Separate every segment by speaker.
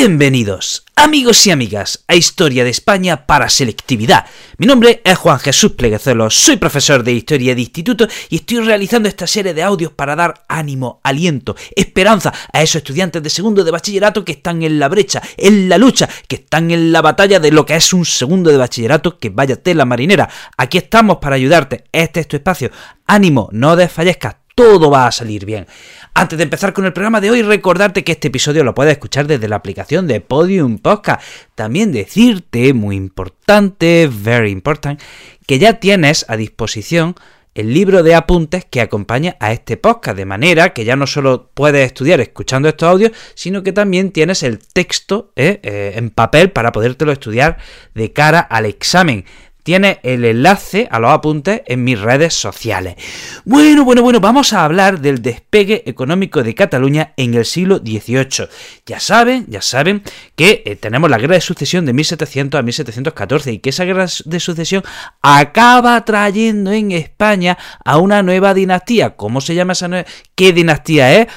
Speaker 1: Bienvenidos, amigos y amigas, a Historia de España para Selectividad. Mi nombre es Juan Jesús Pleguezuelos, soy profesor de Historia de Instituto y estoy realizando esta serie de audios para dar ánimo, aliento, esperanza a esos estudiantes de segundo de bachillerato que están en la brecha, en la lucha, que están en la batalla de lo que es un segundo de bachillerato que vaya tela marinera. Aquí estamos para ayudarte, este es tu espacio. Ánimo, no desfallezcas, todo va a salir bien. Antes de empezar con el programa de hoy, recordarte que este episodio lo puedes escuchar desde la aplicación de Podium Podcast. También decirte, muy importante, very important, que ya tienes a disposición el libro de apuntes que acompaña a este podcast, de manera que ya no solo puedes estudiar escuchando estos audios, sino que también tienes el texto eh, eh, en papel para podértelo estudiar de cara al examen tiene el enlace a los apuntes en mis redes sociales. Bueno, bueno, bueno, vamos a hablar del despegue económico de Cataluña en el siglo XVIII. Ya saben, ya saben que eh, tenemos la guerra de sucesión de 1700 a 1714 y que esa guerra de sucesión acaba trayendo en España a una nueva dinastía. ¿Cómo se llama esa nueva? ¿Qué dinastía es?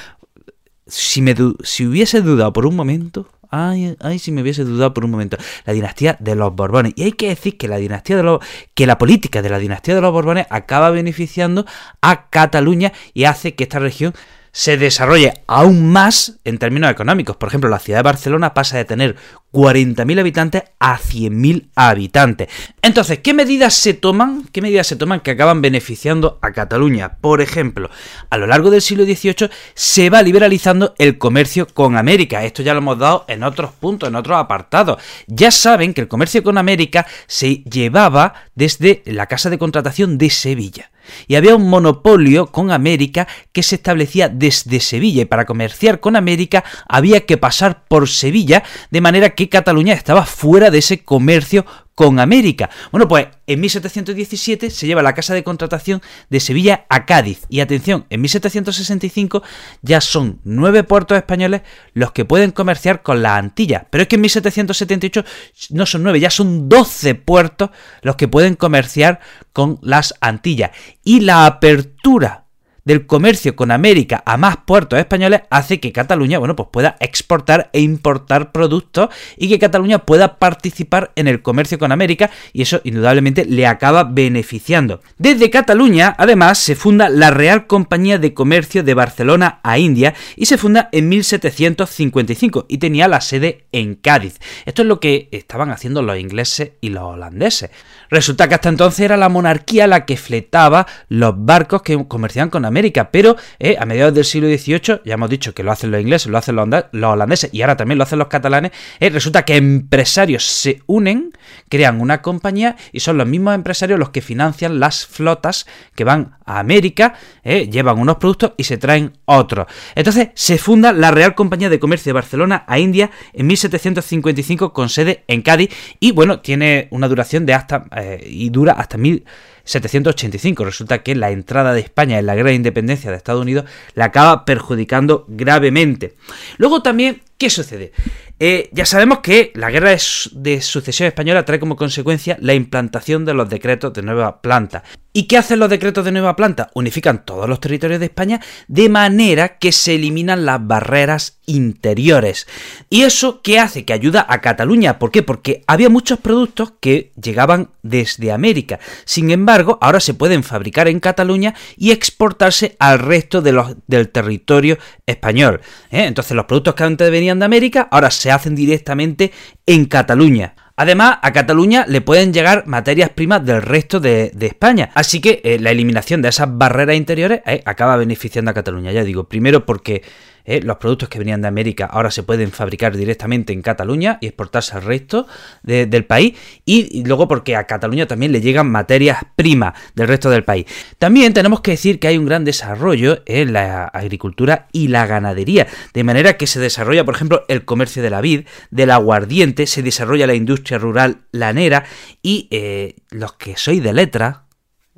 Speaker 1: Si, me si hubiese dudado por un momento, Ay, ay, si me hubiese dudado por un momento. La dinastía de los Borbones. Y hay que decir que la dinastía de los. que la política de la dinastía de los Borbones acaba beneficiando a Cataluña y hace que esta región se desarrolle aún más en términos económicos. Por ejemplo, la ciudad de Barcelona pasa de tener 40.000 habitantes a 100.000 habitantes. Entonces, ¿qué medidas se toman? ¿Qué medidas se toman que acaban beneficiando a Cataluña? Por ejemplo, a lo largo del siglo XVIII se va liberalizando el comercio con América. Esto ya lo hemos dado en otros puntos, en otros apartados. Ya saben que el comercio con América se llevaba desde la casa de contratación de Sevilla y había un monopolio con América que se establecía desde Sevilla y para comerciar con América había que pasar por Sevilla de manera que Cataluña estaba fuera de ese comercio con América. Bueno, pues en 1717 se lleva la casa de contratación de Sevilla a Cádiz. Y atención, en 1765 ya son nueve puertos españoles los que pueden comerciar con la Antilla. Pero es que en 1778 no son nueve, ya son 12 puertos los que pueden comerciar con las Antillas. Y la apertura del comercio con América a más puertos españoles hace que Cataluña, bueno, pues pueda exportar e importar productos y que Cataluña pueda participar en el comercio con América y eso indudablemente le acaba beneficiando. Desde Cataluña, además, se funda la Real Compañía de Comercio de Barcelona a India y se funda en 1755 y tenía la sede en Cádiz. Esto es lo que estaban haciendo los ingleses y los holandeses. Resulta que hasta entonces era la monarquía la que fletaba los barcos que comerciaban con América, pero eh, a mediados del siglo XVIII, ya hemos dicho que lo hacen los ingleses, lo hacen los, holandeses y ahora también lo hacen los catalanes, eh, resulta que empresarios se unen, crean una compañía y son los mismos empresarios los que financian las flotas que van a América, eh, llevan unos productos y se traen otros. Entonces se funda la Real Compañía de Comercio de Barcelona a India en 1755 con sede en Cádiz y bueno, tiene una duración de hasta eh, y dura hasta 1785. Resulta que la entrada de España en la guerra de independencia de Estados Unidos la acaba perjudicando gravemente. Luego también, ¿qué sucede? Eh, ya sabemos que la guerra de sucesión española trae como consecuencia la implantación de los decretos de nueva planta. ¿Y qué hacen los decretos de nueva planta? Unifican todos los territorios de España de manera que se eliminan las barreras interiores. ¿Y eso qué hace? Que ayuda a Cataluña. ¿Por qué? Porque había muchos productos que llegaban desde América. Sin embargo, ahora se pueden fabricar en Cataluña y exportarse al resto del territorio español. ¿eh? Entonces los productos que antes venían de América ahora se hacen directamente en Cataluña. Además, a Cataluña le pueden llegar materias primas del resto de, España. Así que eh, la eliminación de esas barreras interiores eh, acaba beneficiando a Cataluña. Ya digo, primero porque ¿eh? los productos que venían de América ahora se pueden fabricar directamente en Cataluña y exportarse al resto del país. Y, luego porque a Cataluña también le llegan materias primas del resto del país. También tenemos que decir que hay un gran desarrollo en la agricultura y la ganadería. De manera que se desarrolla, por ejemplo, el comercio de la vid, del aguardiente, se desarrolla la industria rural lanera y eh, los que sois de letras,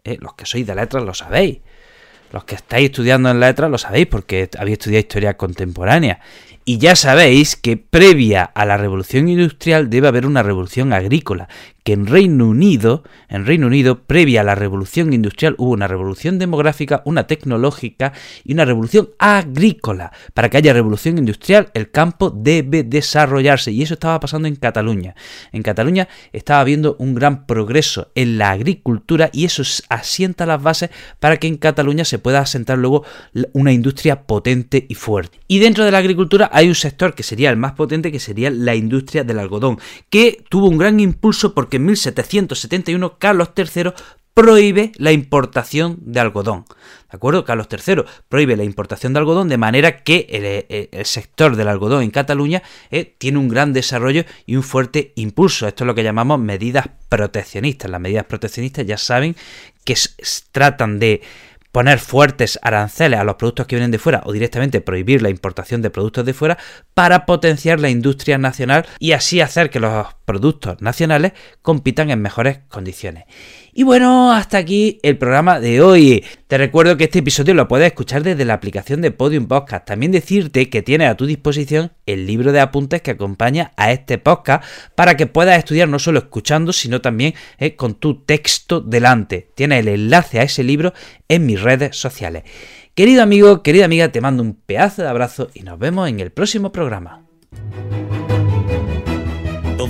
Speaker 1: eh, los que sois de letras lo sabéis. Los que estáis estudiando en letras lo sabéis porque habéis estudiado historia contemporánea. Y ya sabéis que previa a la revolución industrial debe haber una revolución agrícola, que en Reino Unido, en Reino Unido, previa a la revolución industrial, hubo una revolución demográfica, una tecnológica y una revolución agrícola. Para que haya revolución industrial, el campo debe desarrollarse. Y eso estaba pasando en Cataluña. En Cataluña estaba habiendo un gran progreso en la agricultura y eso asienta las bases para que en Cataluña se pueda asentar luego una industria potente y fuerte. Y dentro de la agricultura hay un sector que sería el más potente, que sería la industria del algodón, que tuvo un gran impulso porque en 1771 Carlos III prohíbe la importación de algodón. ¿De acuerdo? Carlos III prohíbe la importación de algodón de manera que el, eh, sector del algodón en Cataluña eh, tiene un gran desarrollo y un fuerte impulso. Esto es lo que llamamos medidas proteccionistas. Las medidas proteccionistas ya saben que tratan de poner fuertes aranceles a los productos que vienen de fuera o directamente prohibir la importación de productos de fuera para potenciar la industria nacional y así hacer que los productos nacionales compitan en mejores condiciones. Y bueno, hasta aquí el programa de hoy. Te recuerdo que este episodio lo puedes escuchar desde la aplicación de Podium Podcast. También decirte que tienes a tu disposición el libro de apuntes que acompaña a este podcast para que puedas estudiar no solo escuchando, sino también eh, con tu texto delante. Tienes el enlace a ese libro en mis redes sociales. Querido amigo, querida amiga, te mando un pedazo de abrazo y nos vemos en el próximo programa.